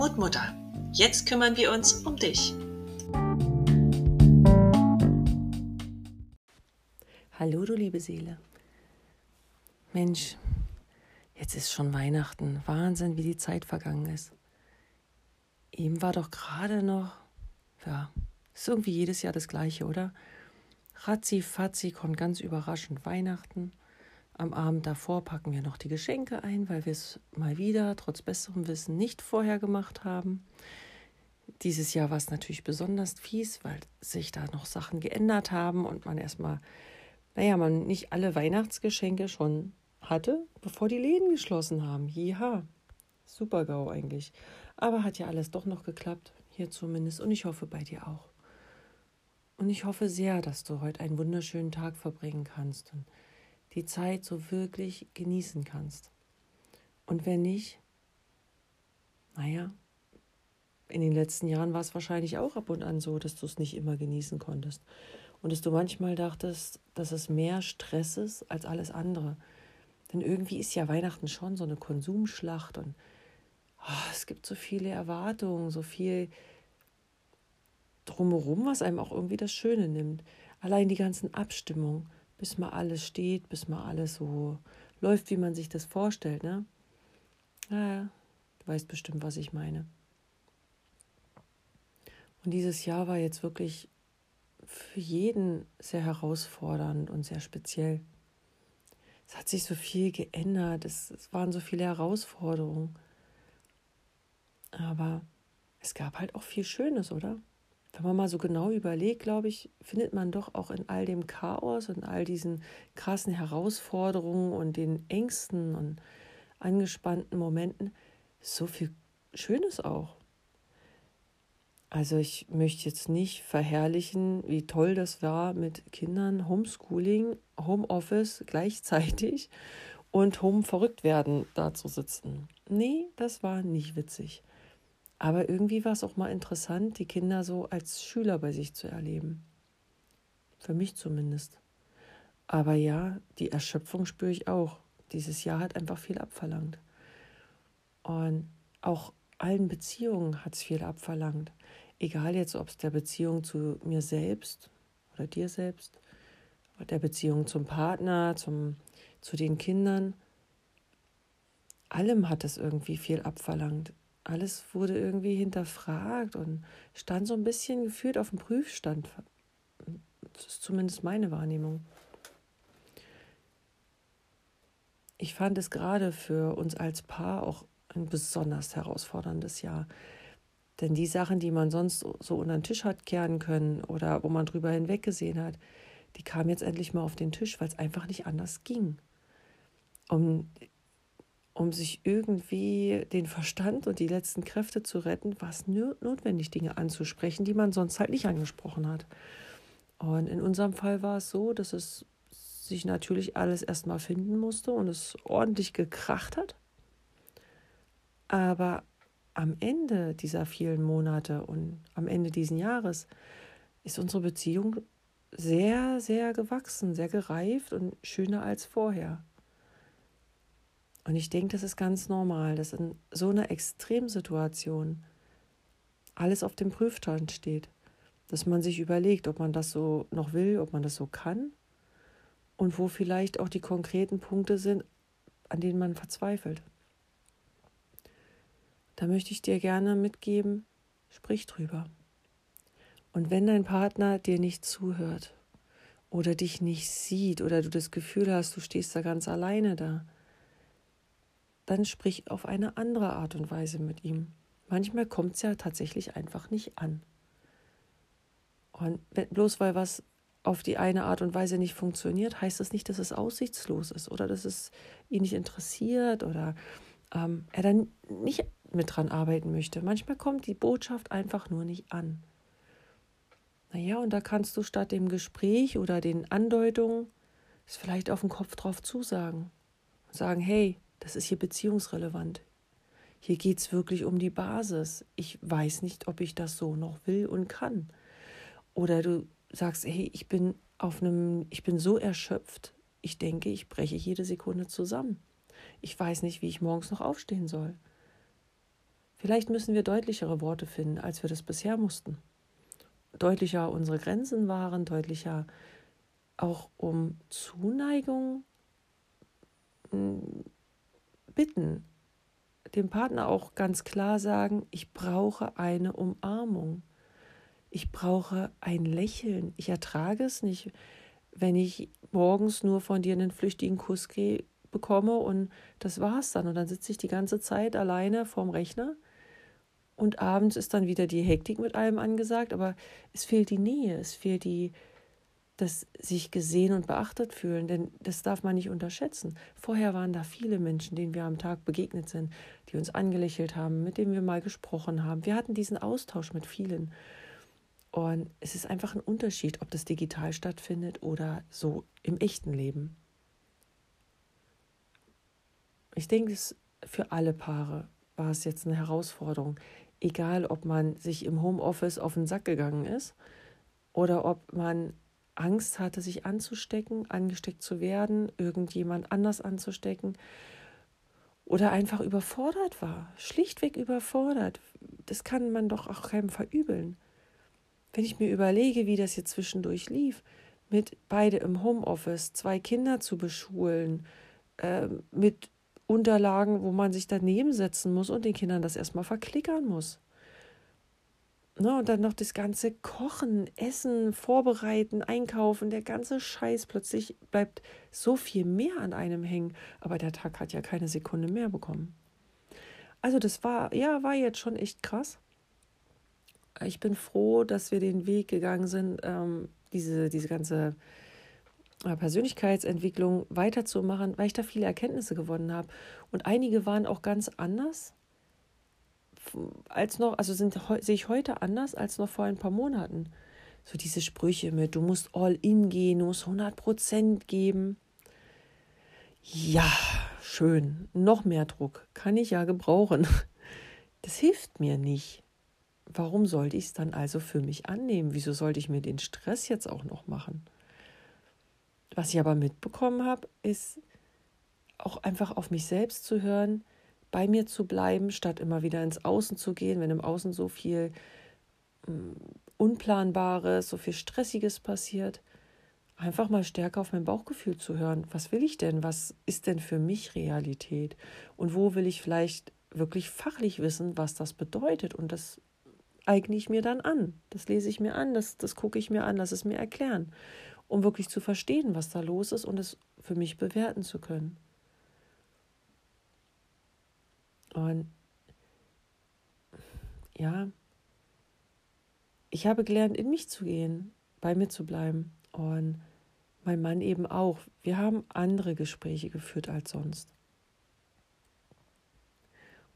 Mutmutter, jetzt kümmern wir uns um dich. Hallo, du liebe Seele. Mensch, jetzt ist schon Weihnachten. Wahnsinn, wie die Zeit vergangen ist. Eben war doch gerade noch, ja, ist irgendwie jedes Jahr das Gleiche, oder? Ratzi Fatzi kommt ganz überraschend Weihnachten. Am Abend davor packen wir noch die Geschenke ein, weil wir es mal wieder, trotz besserem Wissen, nicht vorher gemacht haben. Dieses Jahr war es natürlich besonders fies, weil sich da noch Sachen geändert haben und man erstmal, naja, man nicht alle Weihnachtsgeschenke schon hatte, bevor die Läden geschlossen haben. Jeha, super GAU eigentlich. Aber hat ja alles doch noch geklappt, hier zumindest, und ich hoffe bei dir auch. Und ich hoffe sehr, dass du heute einen wunderschönen Tag verbringen kannst und die Zeit so wirklich genießen kannst. Und wenn nicht, naja, in den letzten Jahren war es wahrscheinlich auch ab und an so, dass du es nicht immer genießen konntest. Und dass du manchmal dachtest, dass es mehr Stress ist als alles andere. Denn irgendwie ist ja Weihnachten schon so eine Konsumschlacht und oh, es gibt so viele Erwartungen, so viel drumherum, was einem auch irgendwie das Schöne nimmt. Allein die ganzen Abstimmungen, bis mal alles steht, bis mal alles so läuft, wie man sich das vorstellt, ne? Naja, du weißt bestimmt, was ich meine. Und dieses Jahr war jetzt wirklich für jeden sehr herausfordernd und sehr speziell. Es hat sich so viel geändert, es, es waren so viele Herausforderungen. Aber es gab halt auch viel Schönes, oder? Wenn man mal so genau überlegt, glaube ich, findet man doch auch in all dem Chaos und all diesen krassen Herausforderungen und den Ängsten und angespannten Momenten so viel Schönes auch. Also ich möchte jetzt nicht verherrlichen, wie toll das war mit Kindern, Homeschooling, Homeoffice gleichzeitig und Home verrückt werden da zu sitzen. Nee, das war nicht witzig. Aber irgendwie war es auch mal interessant, die Kinder so als Schüler bei sich zu erleben. Für mich zumindest. Aber ja, die Erschöpfung spüre ich auch. Dieses Jahr hat einfach viel abverlangt. Und auch allen Beziehungen hat es viel abverlangt. Egal jetzt, ob es der Beziehung zu mir selbst oder dir selbst, oder der Beziehung zum Partner, zum, zu den Kindern. Allem hat es irgendwie viel abverlangt alles wurde irgendwie hinterfragt und stand so ein bisschen gefühlt auf dem Prüfstand. Das ist zumindest meine Wahrnehmung. Ich fand es gerade für uns als Paar auch ein besonders herausforderndes Jahr. Denn die Sachen, die man sonst so unter den Tisch hat kehren können oder wo man drüber hinweggesehen hat, die kamen jetzt endlich mal auf den Tisch, weil es einfach nicht anders ging. Und um sich irgendwie den Verstand und die letzten Kräfte zu retten, war es notwendig, Dinge anzusprechen, die man sonst halt nicht angesprochen hat. Und in unserem Fall war es so, dass es sich natürlich alles erstmal finden musste und es ordentlich gekracht hat. Aber am Ende dieser vielen Monate und am Ende dieses Jahres ist unsere Beziehung sehr, sehr gewachsen, sehr gereift und schöner als vorher. Und ich denke, das ist ganz normal, dass in so einer Extremsituation alles auf dem Prüfstand steht. Dass man sich überlegt, ob man das so noch will, ob man das so kann und wo vielleicht auch die konkreten Punkte sind, an denen man verzweifelt. Da möchte ich dir gerne mitgeben, sprich drüber. Und wenn dein Partner dir nicht zuhört oder dich nicht sieht oder du das Gefühl hast, du stehst da ganz alleine da, dann sprich auf eine andere Art und Weise mit ihm. Manchmal kommt es ja tatsächlich einfach nicht an. Und bloß weil was auf die eine Art und Weise nicht funktioniert, heißt das nicht, dass es aussichtslos ist oder dass es ihn nicht interessiert oder ähm, er dann nicht mit dran arbeiten möchte. Manchmal kommt die Botschaft einfach nur nicht an. Naja, und da kannst du statt dem Gespräch oder den Andeutungen es vielleicht auf den Kopf drauf zusagen und sagen, hey, das ist hier beziehungsrelevant. Hier geht es wirklich um die Basis. Ich weiß nicht, ob ich das so noch will und kann. Oder du sagst, hey, ich bin auf einem, ich bin so erschöpft, ich denke, ich breche jede Sekunde zusammen. Ich weiß nicht, wie ich morgens noch aufstehen soll. Vielleicht müssen wir deutlichere Worte finden, als wir das bisher mussten. Deutlicher unsere Grenzen waren, deutlicher auch um Zuneigung hm, bitten, dem Partner auch ganz klar sagen, ich brauche eine Umarmung. Ich brauche ein Lächeln. Ich ertrage es nicht, wenn ich morgens nur von dir einen flüchtigen Kuss bekomme und das war's dann. Und dann sitze ich die ganze Zeit alleine vorm Rechner und abends ist dann wieder die Hektik mit allem angesagt, aber es fehlt die Nähe, es fehlt die, das sich gesehen und beachtet fühlen, denn das darf man nicht unterschätzen. Vorher waren da viele Menschen, denen wir am Tag begegnet sind, die uns angelächelt haben, mit denen wir mal gesprochen haben. Wir hatten diesen Austausch mit vielen. Und es ist einfach ein Unterschied, ob das digital stattfindet oder so im echten Leben. Ich denke, für alle Paare war es jetzt eine Herausforderung, egal ob man sich im Homeoffice auf den Sack gegangen ist oder ob man Angst hatte, sich anzustecken, angesteckt zu werden, irgendjemand anders anzustecken oder einfach überfordert war, schlichtweg überfordert. Das kann man doch auch keinem verübeln. Wenn ich mir überlege, wie das hier zwischendurch lief, mit beide im Homeoffice, zwei Kinder zu beschulen, äh, mit Unterlagen, wo man sich daneben setzen muss und den Kindern das erstmal verklickern muss. Ne, und dann noch das ganze Kochen, Essen, Vorbereiten, Einkaufen, der ganze Scheiß. Plötzlich bleibt so viel mehr an einem hängen. Aber der Tag hat ja keine Sekunde mehr bekommen. Also das war, ja, war jetzt schon echt krass. Ich bin froh, dass wir den Weg gegangen sind, ähm, diese, diese ganze äh, Persönlichkeitsentwicklung weiterzumachen, weil ich da viele Erkenntnisse gewonnen habe. Und einige waren auch ganz anders als noch, also sind, sehe ich heute anders als noch vor ein paar Monaten. So diese Sprüche mit, du musst all in gehen, du musst 100 Prozent geben. Ja, schön. Noch mehr Druck kann ich ja gebrauchen. Das hilft mir nicht. Warum sollte ich es dann also für mich annehmen? Wieso sollte ich mir den Stress jetzt auch noch machen? Was ich aber mitbekommen habe, ist auch einfach auf mich selbst zu hören, bei mir zu bleiben, statt immer wieder ins Außen zu gehen, wenn im Außen so viel mm, Unplanbares, so viel Stressiges passiert. Einfach mal stärker auf mein Bauchgefühl zu hören. Was will ich denn? Was ist denn für mich Realität? Und wo will ich vielleicht wirklich fachlich wissen, was das bedeutet? Und das eigne ich mir dann an. Das lese ich mir an, das, das gucke ich mir an, lass es mir erklären um wirklich zu verstehen, was da los ist und es für mich bewerten zu können. Und ja, ich habe gelernt, in mich zu gehen, bei mir zu bleiben. Und mein Mann eben auch. Wir haben andere Gespräche geführt als sonst.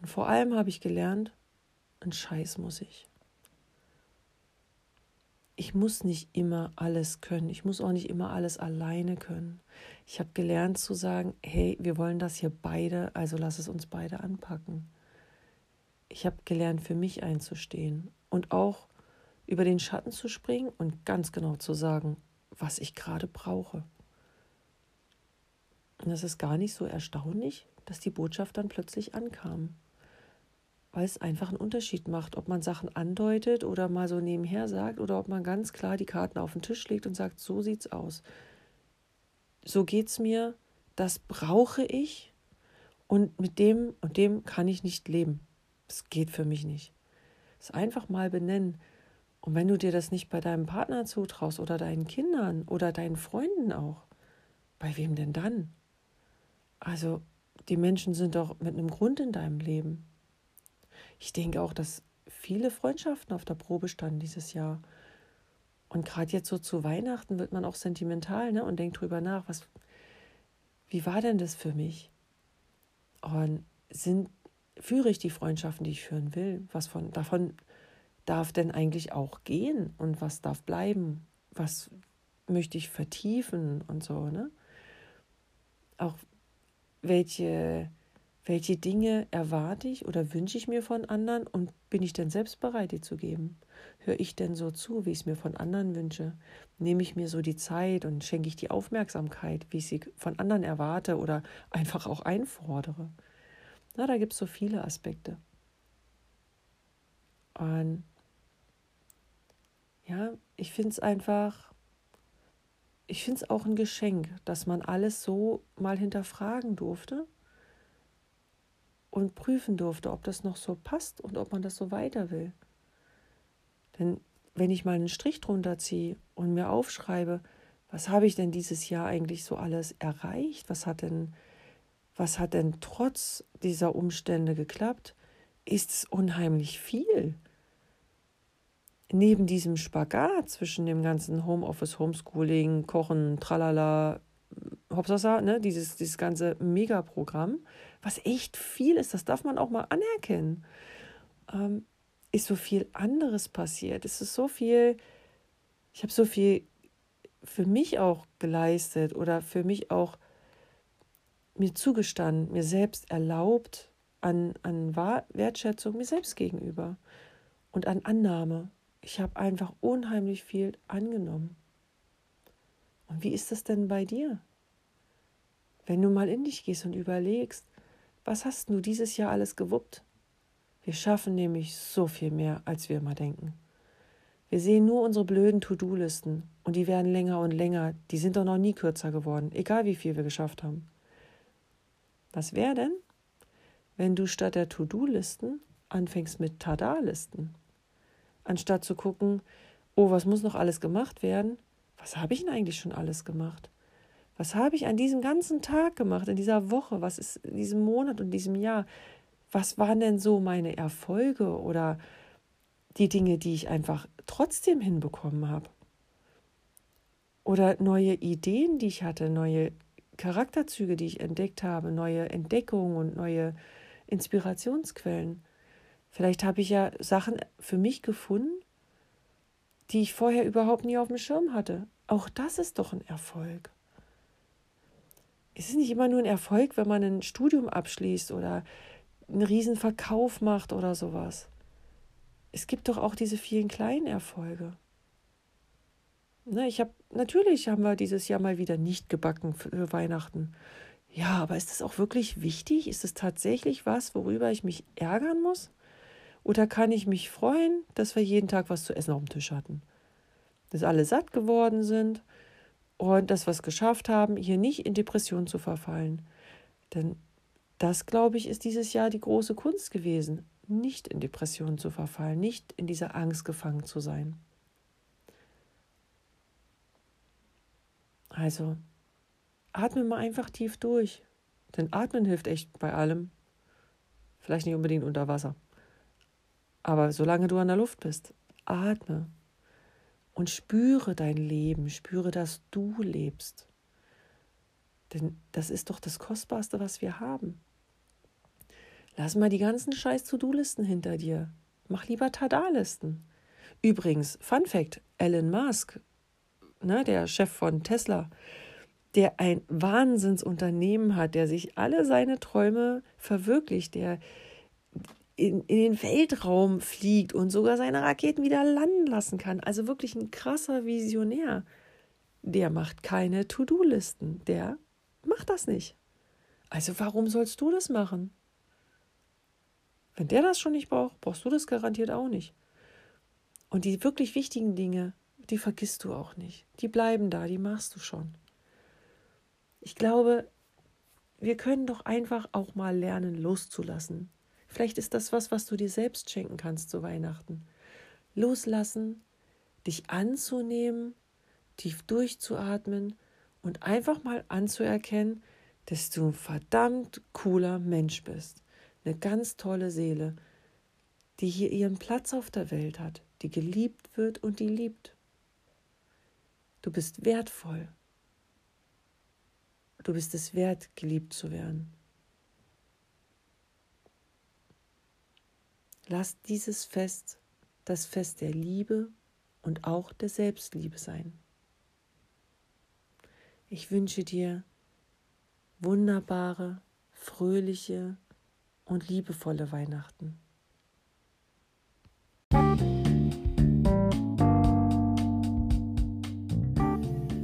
Und vor allem habe ich gelernt, ein Scheiß muss ich ich muss nicht immer alles können. Ich muss auch nicht immer alles alleine können. Ich habe gelernt zu sagen, hey, wir wollen das hier beide, also lass es uns beide anpacken. Ich habe gelernt, für mich einzustehen und auch über den Schatten zu springen und ganz genau zu sagen, was ich gerade brauche. Und das ist gar nicht so erstaunlich, dass die Botschaft dann plötzlich ankam weil es einfach einen Unterschied macht, ob man Sachen andeutet oder mal so nebenher sagt oder ob man ganz klar die Karten auf den Tisch legt und sagt, so sieht's aus. So geht's mir, das brauche ich und mit dem und dem kann ich nicht leben. Das geht für mich nicht. Das einfach mal benennen. Und wenn du dir das nicht bei deinem Partner zutraust oder deinen Kindern oder deinen Freunden auch, bei wem denn dann? Also, die Menschen sind doch mit einem Grund in deinem Leben. Ich denke auch, dass viele Freundschaften auf der Probe standen dieses Jahr. Und gerade jetzt so zu Weihnachten wird man auch sentimental ne? und denkt drüber nach, was, wie war denn das für mich? Und sind, führe ich die Freundschaften, die ich führen will? Was von, davon darf denn eigentlich auch gehen und was darf bleiben? Was möchte ich vertiefen und so, ne? Auch welche welche Dinge erwarte ich oder wünsche ich mir von anderen und bin ich denn selbst bereit, die zu geben? Höre ich denn so zu, wie ich es mir von anderen wünsche? Nehme ich mir so die Zeit und schenke ich die Aufmerksamkeit, wie ich sie von anderen erwarte oder einfach auch einfordere? Na, da gibt es so viele Aspekte. Und ja, ich finde es einfach, ich finde es auch ein Geschenk, dass man alles so mal hinterfragen durfte und prüfen durfte, ob das noch so passt und ob man das so weiter will. Denn wenn ich mal einen Strich drunter ziehe und mir aufschreibe, was habe ich denn dieses Jahr eigentlich so alles erreicht? Was hat denn, was hat denn trotz dieser Umstände geklappt? Ist es unheimlich viel. Neben diesem Spagat zwischen dem ganzen Homeoffice, Homeschooling, Kochen, Tralala, Hopsasa, ne, dieses, dieses ganze Megaprogramm, was echt viel ist, das darf man auch mal anerkennen, ähm, ist so viel anderes passiert. Es ist so viel, ich habe so viel für mich auch geleistet oder für mich auch mir zugestanden, mir selbst erlaubt an, an Wertschätzung mir selbst gegenüber und an Annahme. Ich habe einfach unheimlich viel angenommen. Und wie ist das denn bei dir? Wenn du mal in dich gehst und überlegst, was hast du dieses Jahr alles gewuppt? Wir schaffen nämlich so viel mehr, als wir immer denken. Wir sehen nur unsere blöden To-Do-Listen und die werden länger und länger. Die sind doch noch nie kürzer geworden, egal wie viel wir geschafft haben. Was wäre denn, wenn du statt der To-Do-Listen anfängst mit Tada-Listen? Anstatt zu gucken, oh, was muss noch alles gemacht werden? Was habe ich denn eigentlich schon alles gemacht? Was habe ich an diesem ganzen Tag gemacht, in dieser Woche? Was ist in diesem Monat und diesem Jahr? Was waren denn so meine Erfolge oder die Dinge, die ich einfach trotzdem hinbekommen habe. Oder neue Ideen, die ich hatte, neue Charakterzüge, die ich entdeckt habe, neue Entdeckungen und neue Inspirationsquellen. Vielleicht habe ich ja Sachen für mich gefunden, die ich vorher überhaupt nie auf dem Schirm hatte. Auch das ist doch ein Erfolg. Es ist nicht immer nur ein Erfolg, wenn man ein Studium abschließt oder einen riesen Verkauf macht oder sowas es gibt doch auch diese vielen kleinen Erfolge. Ne, ich habe natürlich haben wir dieses Jahr mal wieder nicht gebacken für Weihnachten. Ja, aber ist das auch wirklich wichtig? Ist es tatsächlich was, worüber ich mich ärgern muss? Oder kann ich mich freuen, dass wir jeden Tag was zu essen auf dem Tisch hatten? Dass alle satt geworden sind und dass wir es geschafft haben, hier nicht in Depression zu verfallen. Denn das, glaube ich, ist dieses Jahr die große Kunst gewesen nicht in Depressionen zu verfallen, nicht in dieser Angst gefangen zu sein. Also, atme mal einfach tief durch. Denn Atmen hilft echt bei allem. Vielleicht nicht unbedingt unter Wasser. Aber solange du an der Luft bist, atme und spüre dein Leben, spüre, dass du lebst. Denn das ist doch das Kostbarste, was wir haben. Lass mal die ganzen scheiß To-Do-Listen hinter dir. Mach lieber Tada-Listen. Übrigens, Fun Fact: Elon Musk, ne, der Chef von Tesla, der ein Wahnsinnsunternehmen hat, der sich alle seine Träume verwirklicht, der in, in den Weltraum fliegt und sogar seine Raketen wieder landen lassen kann. Also wirklich ein krasser Visionär. Der macht keine To-Do-Listen. Der macht das nicht. Also warum sollst du das machen? Wenn der das schon nicht braucht, brauchst du das garantiert auch nicht. Und die wirklich wichtigen Dinge, die vergisst du auch nicht. Die bleiben da, die machst du schon. Ich glaube, wir können doch einfach auch mal lernen, loszulassen. Vielleicht ist das was, was du dir selbst schenken kannst zu Weihnachten. Loslassen, dich anzunehmen, tief durchzuatmen und einfach mal anzuerkennen, dass du ein verdammt cooler Mensch bist eine ganz tolle Seele, die hier ihren Platz auf der Welt hat, die geliebt wird und die liebt. Du bist wertvoll. Du bist es wert, geliebt zu werden. Lass dieses Fest das Fest der Liebe und auch der Selbstliebe sein. Ich wünsche dir wunderbare, fröhliche, und liebevolle Weihnachten.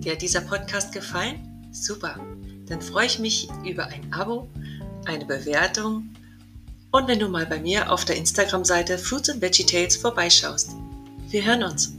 Dir hat dieser Podcast gefallen? Super. Dann freue ich mich über ein Abo, eine Bewertung und wenn du mal bei mir auf der Instagram-Seite Fruits and Veggie Tales vorbeischaust. Wir hören uns.